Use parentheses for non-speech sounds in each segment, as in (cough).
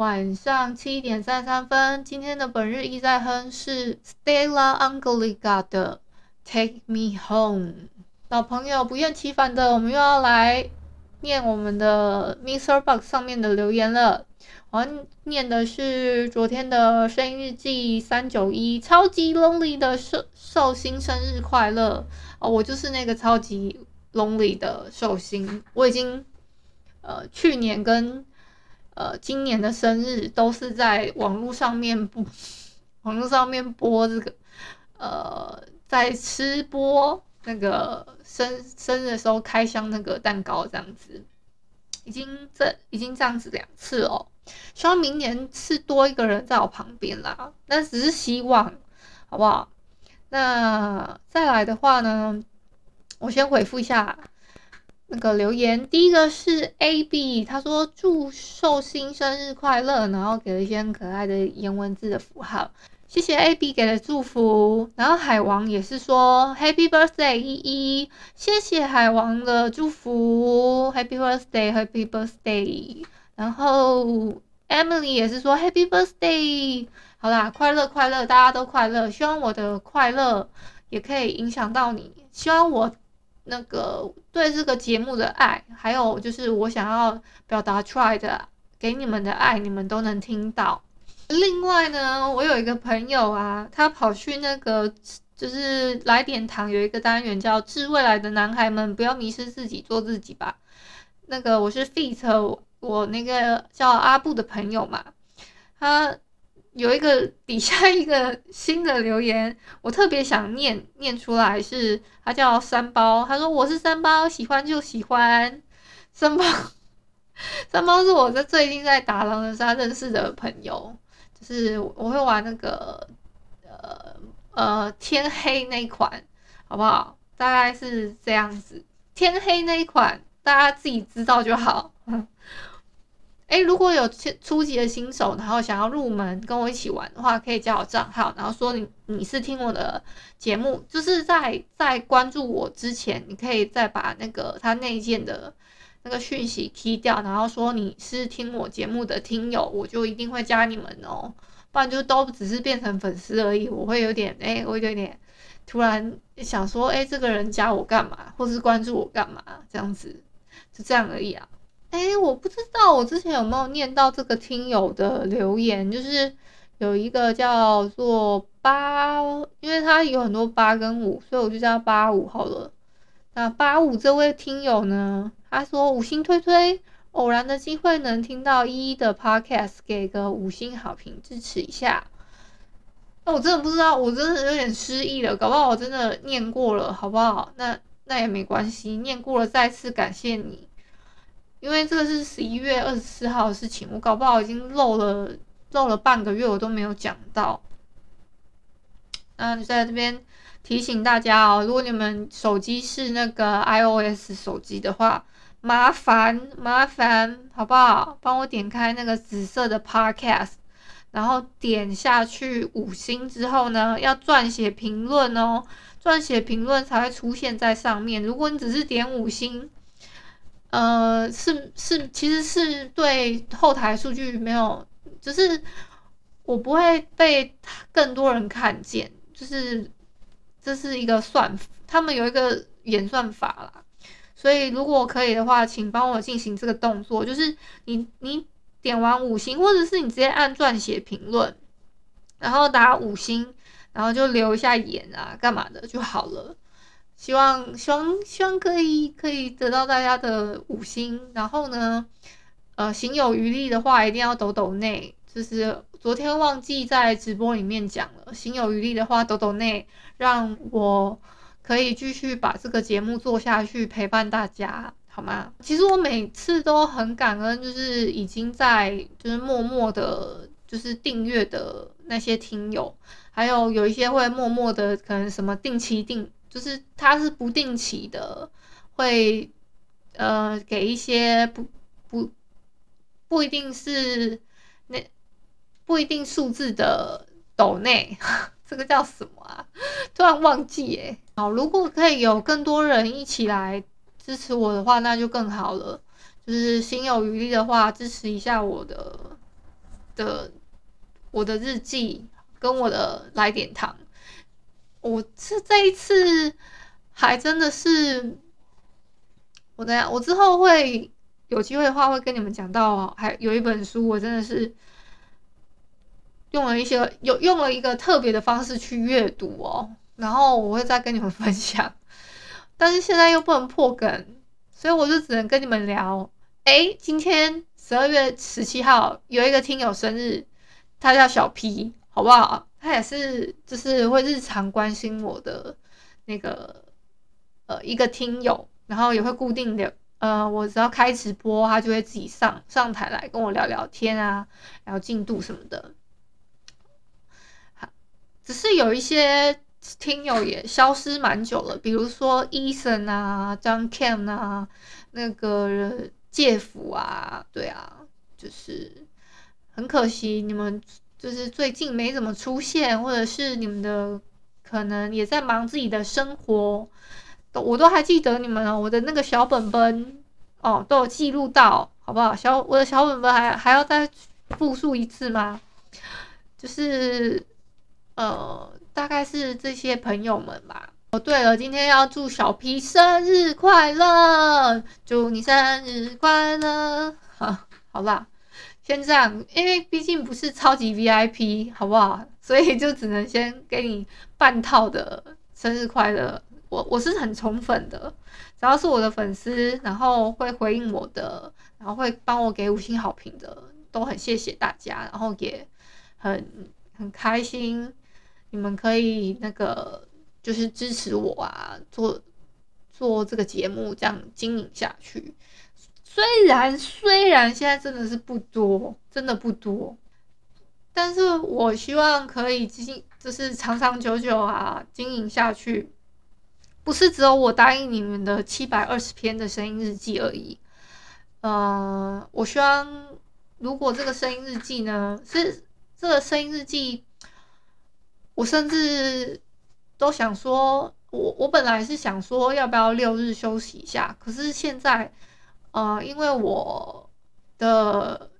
晚上七点三十三分，今天的本日一再哼是 Stella Angelica 的 Take Me Home。老朋友不厌其烦的，我们又要来念我们的 Mr. Box 上面的留言了。我念的是昨天的声音日记三九一，超级 lonely 的寿寿星生日快乐哦，我就是那个超级 lonely 的寿星，我已经呃去年跟呃，今年的生日都是在网络上面播，网络上面播这个，呃，在吃播那个生生日的时候开箱那个蛋糕这样子，已经这已经这样子两次哦，希望明年是多一个人在我旁边啦，那只是希望，好不好？那再来的话呢，我先回复一下。那个留言，第一个是 A B，他说祝寿星生日快乐，然后给了一些很可爱的颜文字的符号，谢谢 A B 给的祝福。然后海王也是说 Happy Birthday 依依，谢谢海王的祝福，Happy Birthday，Happy Birthday。然后 Emily 也是说 Happy Birthday，好啦，快乐快乐，大家都快乐，希望我的快乐也可以影响到你，希望我。那个对这个节目的爱，还有就是我想要表达出来的给你们的爱，你们都能听到。另外呢，我有一个朋友啊，他跑去那个就是来点糖，有一个单元叫“致未来的男孩们，不要迷失自己，做自己吧”。那个我是 feat 我那个叫阿布的朋友嘛，他。有一个底下一个新的留言，我特别想念念出来，是他叫三包，他说我是三包，喜欢就喜欢 (laughs) 三包，(laughs) 三包是我在最近在打狼人杀认识的朋友，就是我会玩那个呃呃天黑那一款，好不好？大概是这样子，天黑那一款大家自己知道就好。哎，如果有初级的新手，然后想要入门跟我一起玩的话，可以加我账号，然后说你你是听我的节目，就是在在关注我之前，你可以再把那个他内建的那个讯息踢掉，然后说你是听我节目的听友，我就一定会加你们哦，不然就都只是变成粉丝而已，我会有点哎，我有点突然想说，哎，这个人加我干嘛，或是关注我干嘛，这样子就这样而已啊。哎，我不知道我之前有没有念到这个听友的留言，就是有一个叫做八，因为他有很多八跟五，所以我就叫八五好了。那八五这位听友呢，他说五星推推，偶然的机会能听到一一的 podcast，给个五星好评支持一下。那我真的不知道，我真的有点失忆了，搞不好我真的念过了，好不好？那那也没关系，念过了再次感谢你。因为这个是十一月二十四号的事情，我搞不好已经漏了漏了半个月，我都没有讲到。那在这边提醒大家哦，如果你们手机是那个 iOS 手机的话，麻烦麻烦好不好？帮我点开那个紫色的 Podcast，然后点下去五星之后呢，要撰写评论哦，撰写评论才会出现在上面。如果你只是点五星，呃，是是，其实是对后台数据没有，就是我不会被更多人看见，就是这是一个算，他们有一个演算法啦，所以如果可以的话，请帮我进行这个动作，就是你你点完五星，或者是你直接按撰写评论，然后打五星，然后就留一下言啊，干嘛的就好了。希望希望希望可以可以得到大家的五星，然后呢，呃，行有余力的话，一定要抖抖内。就是昨天忘记在直播里面讲了，行有余力的话，抖抖内，让我可以继续把这个节目做下去，陪伴大家，好吗？其实我每次都很感恩，就是已经在就是默默的就是订阅的那些听友，还有有一些会默默的，可能什么定期定，就是它是不定期的，会呃给一些不不不一定是那不一定数字的斗内，(laughs) 这个叫什么啊？突然忘记哎。好，如果可以有更多人一起来支持我的话，那就更好了。就是心有余力的话，支持一下我的的我的日记跟我的来点糖。我是这一次还真的是，我等下我之后会有机会的话会跟你们讲到，还有一本书，我真的是用了一些有用了一个特别的方式去阅读哦，然后我会再跟你们分享。但是现在又不能破梗。所以我就只能跟你们聊，哎，今天十二月十七号有一个听友生日，他叫小 P，好不好？他也是就是会日常关心我的那个呃一个听友，然后也会固定的呃，我只要开直播，他就会自己上上台来跟我聊聊天啊，聊进度什么的。好，只是有一些。听友也消失蛮久了，比如说 Eason 啊、张 Cam 啊、那个介甫啊，对啊，就是很可惜你们就是最近没怎么出现，或者是你们的可能也在忙自己的生活，我都还记得你们哦，我的那个小本本哦都有记录到，好不好？小我的小本本还还要再复述一次吗？就是呃。大概是这些朋友们吧。哦，对了，今天要祝小 P 生日快乐，祝你生日快乐。(laughs) 好，好啦，先这样，因为毕竟不是超级 VIP，好不好？(laughs) 所以就只能先给你半套的生日快乐。我我是很宠粉的，只要是我的粉丝，然后会回应我的，然后会帮我给五星好评的，都很谢谢大家，然后也很很开心。你们可以那个就是支持我啊，做做这个节目，这样经营下去。虽然虽然现在真的是不多，真的不多，但是我希望可以经就是长长久久啊经营下去。不是只有我答应你们的七百二十篇的声音日记而已。呃，我希望如果这个声音日记呢，是这个声音日记。我甚至都想说，我我本来是想说要不要六日休息一下，可是现在，呃，因为我的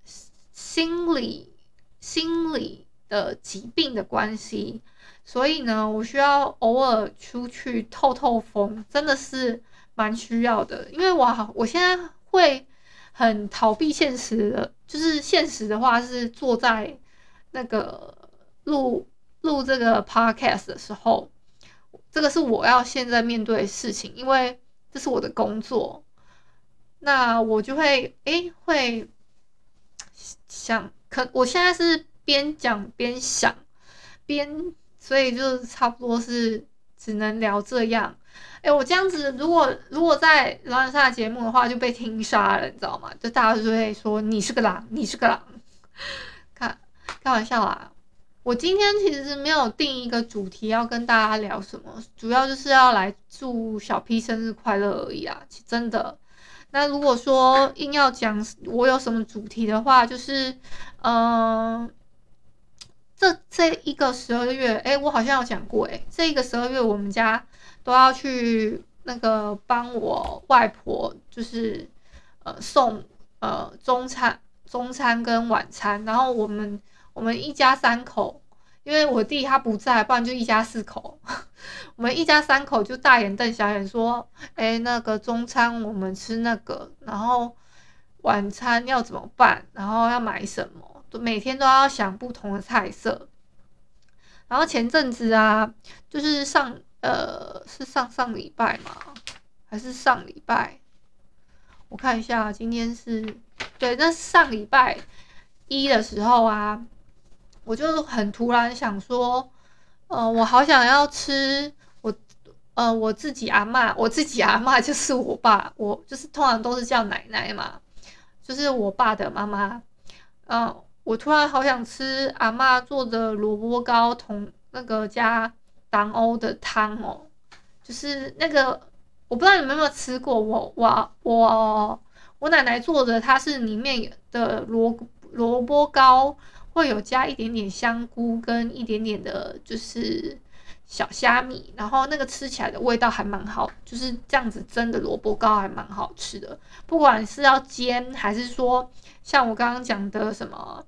心理心理的疾病的关系，所以呢，我需要偶尔出去透透风，真的是蛮需要的。因为我我现在会很逃避现实的，就是现实的话是坐在那个录。录这个 podcast 的时候，这个是我要现在面对的事情，因为这是我的工作。那我就会诶会想，可我现在是边讲边想，边所以就差不多是只能聊这样。诶，我这样子如果如果在狼人杀节目的话，就被听杀了，你知道吗？就大家就会说你是个狼，你是个狼。开开玩笑啦。我今天其实是没有定一个主题要跟大家聊什么，主要就是要来祝小 P 生日快乐而已啊！真的。那如果说硬要讲我有什么主题的话，就是，嗯、呃，这这一个十二月，哎，我好像有讲过，哎，这一个十二月我们家都要去那个帮我外婆，就是呃送呃中餐、中餐跟晚餐，然后我们。我们一家三口，因为我弟他不在，不然就一家四口。(laughs) 我们一家三口就大眼瞪小眼说：“哎，那个中餐我们吃那个，然后晚餐要怎么办？然后要买什么？每天都要想不同的菜色。”然后前阵子啊，就是上呃是上上礼拜吗？还是上礼拜？我看一下，今天是对，那是上礼拜一的时候啊。我就很突然想说，呃，我好想要吃我，呃，我自己阿嬷，我自己阿嬷 (laughs) 就是我爸，我就是通常都是叫奶奶嘛，就是我爸的妈妈，嗯、呃，我突然好想吃阿嬷做的萝卜糕同那个加党欧的汤哦，就是那个我不知道你们有没有吃过，我我我我奶奶做的，它是里面的萝萝卜糕会有加一点点香菇跟一点点的，就是。小虾米，然后那个吃起来的味道还蛮好，就是这样子蒸的萝卜糕还蛮好吃的。不管是要煎，还是说像我刚刚讲的什么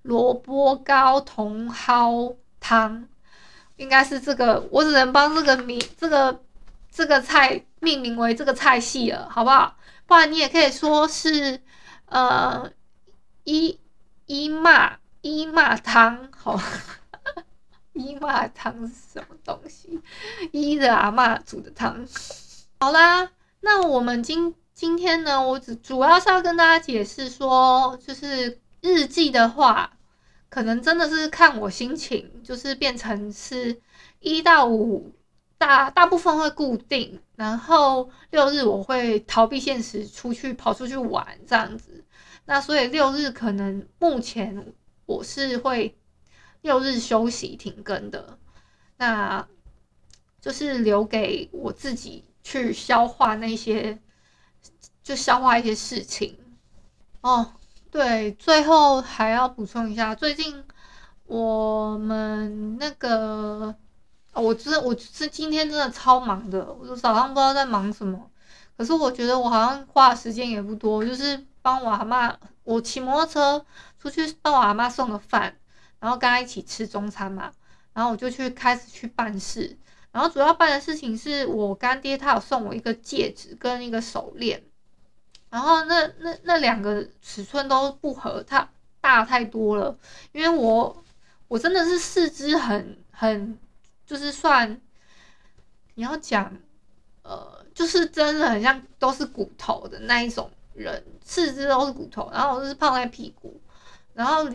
萝卜糕茼蒿汤，应该是这个，我只能帮这个名这个这个菜命名为这个菜系了，好不好？不然你也可以说是呃一伊妈伊妈汤，好。(laughs) 伊妈汤是什么东西？伊的阿嬷煮的汤。好啦，那我们今今天呢，我只主要是要跟大家解释说，就是日记的话，可能真的是看我心情，就是变成是一到五大大部分会固定，然后六日我会逃避现实，出去跑出去玩这样子。那所以六日可能目前我是会。六日休息停更的，那就是留给我自己去消化那些，就消化一些事情。哦，对，最后还要补充一下，最近我们那个，我真我是今天真的超忙的，我早上不知道在忙什么，可是我觉得我好像花的时间也不多，就是帮我阿妈，我骑摩托车出去帮我阿妈送个饭。然后跟他一起吃中餐嘛，然后我就去开始去办事，然后主要办的事情是我干爹他有送我一个戒指跟一个手链，然后那那那两个尺寸都不合，它大太多了，因为我我真的是四肢很很就是算你要讲呃就是真的很像都是骨头的那一种人，四肢都是骨头，然后我就是胖在屁股，然后。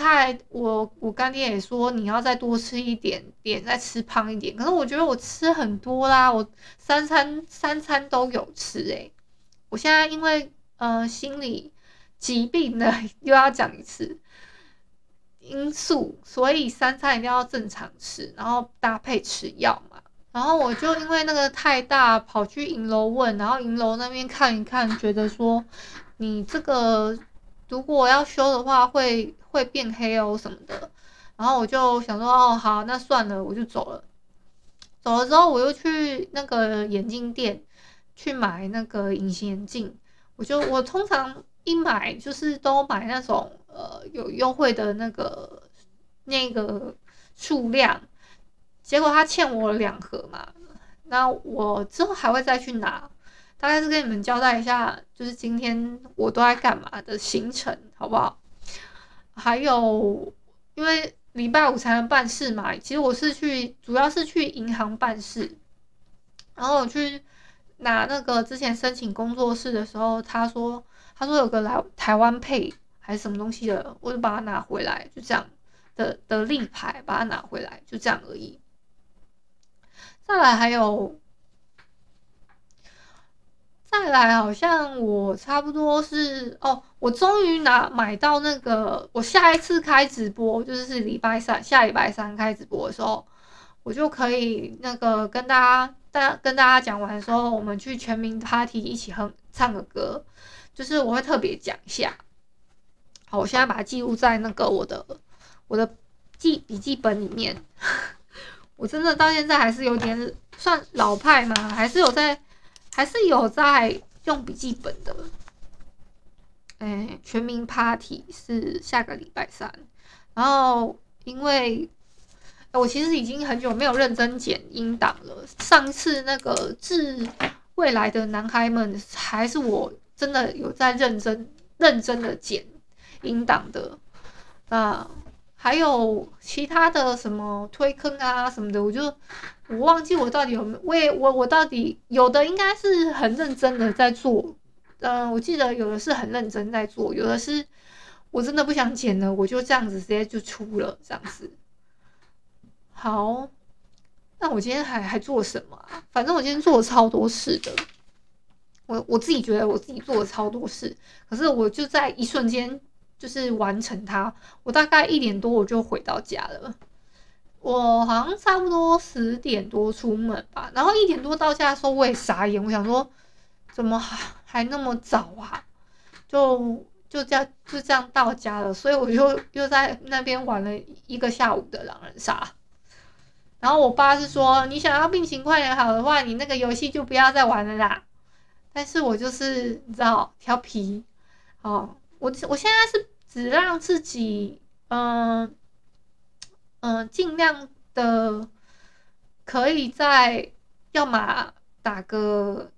他还我我干爹也说你要再多吃一点点，再吃胖一点。可是我觉得我吃很多啦，我三餐三餐都有吃诶、我现在因为呃心理疾病的又要讲一次因素，所以三餐一定要正常吃，然后搭配吃药嘛。然后我就因为那个太大，跑去银楼问，然后银楼那边看一看，觉得说你这个如果要修的话会。会变黑哦什么的，然后我就想说哦好，那算了，我就走了。走了之后，我又去那个眼镜店去买那个隐形眼镜。我就我通常一买就是都买那种呃有优惠的那个那个数量，结果他欠我两盒嘛，那我之后还会再去拿。大概是跟你们交代一下，就是今天我都在干嘛的行程，好不好？还有，因为礼拜五才能办事嘛，其实我是去，主要是去银行办事。然后我去拿那个之前申请工作室的时候，他说他说有个来台湾配还是什么东西的，我就把它拿回来，就这样的的立牌把它拿回来，就这样而已。再来还有。再来，好像我差不多是哦，我终于拿买到那个，我下一次开直播就是礼拜三，下礼拜三开直播的时候，我就可以那个跟大家，大家跟大家讲完的时候，我们去全民 Party 一起哼唱个歌，就是我会特别讲一下。好，我现在把它记录在那个我的我的记笔记本里面。我真的到现在还是有点算老派嘛，还是有在。还是有在用笔记本的，哎、全民 Party 是下个礼拜三，然后因为我其实已经很久没有认真剪音档了，上次那个致未来的男孩们，还是我真的有在认真认真的剪音档的，啊。还有其他的什么推坑啊什么的，我就我忘记我到底有没有，我也我我到底有的应该是很认真的在做，嗯、我记得有的是很认真在做，有的是我真的不想剪了，我就这样子直接就出了这样子。好，那我今天还还做什么啊？反正我今天做了超多事的，我我自己觉得我自己做了超多事，可是我就在一瞬间就是完成它。我大概一点多我就回到家了。我好像差不多十点多出门吧，然后一点多到家的时候我也傻眼，我想说怎么还那么早啊？就就这样就这样到家了，所以我就又在那边玩了一个下午的狼人杀。然后我爸是说，你想要病情快点好的话，你那个游戏就不要再玩了啦。但是我就是你知道调皮，哦，我我现在是只让自己嗯。嗯，尽量的可以在，要么打个，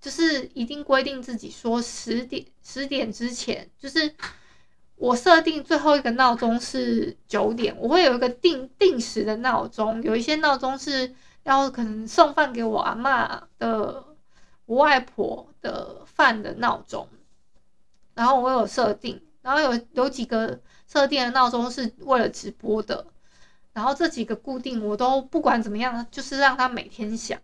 就是一定规定自己说十点十点之前，就是我设定最后一个闹钟是九点，我会有一个定定时的闹钟，有一些闹钟是要可能送饭给我阿嬷的，我外婆的饭的闹钟，然后我有设定，然后有有几个设定的闹钟是为了直播的。然后这几个固定我都不管怎么样，就是让它每天响。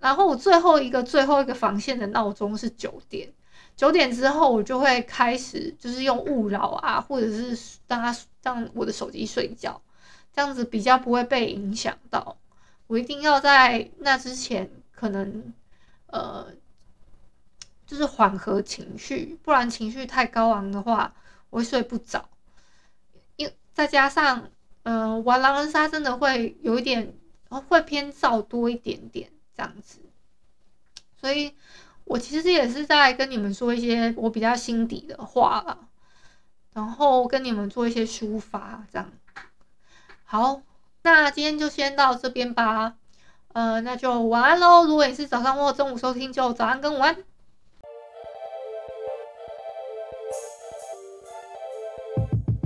然后我最后一个最后一个防线的闹钟是九点，九点之后我就会开始就是用勿扰啊，或者是让它让我的手机睡觉，这样子比较不会被影响到。我一定要在那之前可能呃就是缓和情绪，不然情绪太高昂的话我会睡不着。因再加上。嗯、玩狼人杀真的会有一点，会偏躁多一点点这样子，所以我其实也是在跟你们说一些我比较心底的话了，然后跟你们做一些抒发这样。好，那今天就先到这边吧，呃，那就晚安喽。如果你是早上或中午收听，就早安跟午安。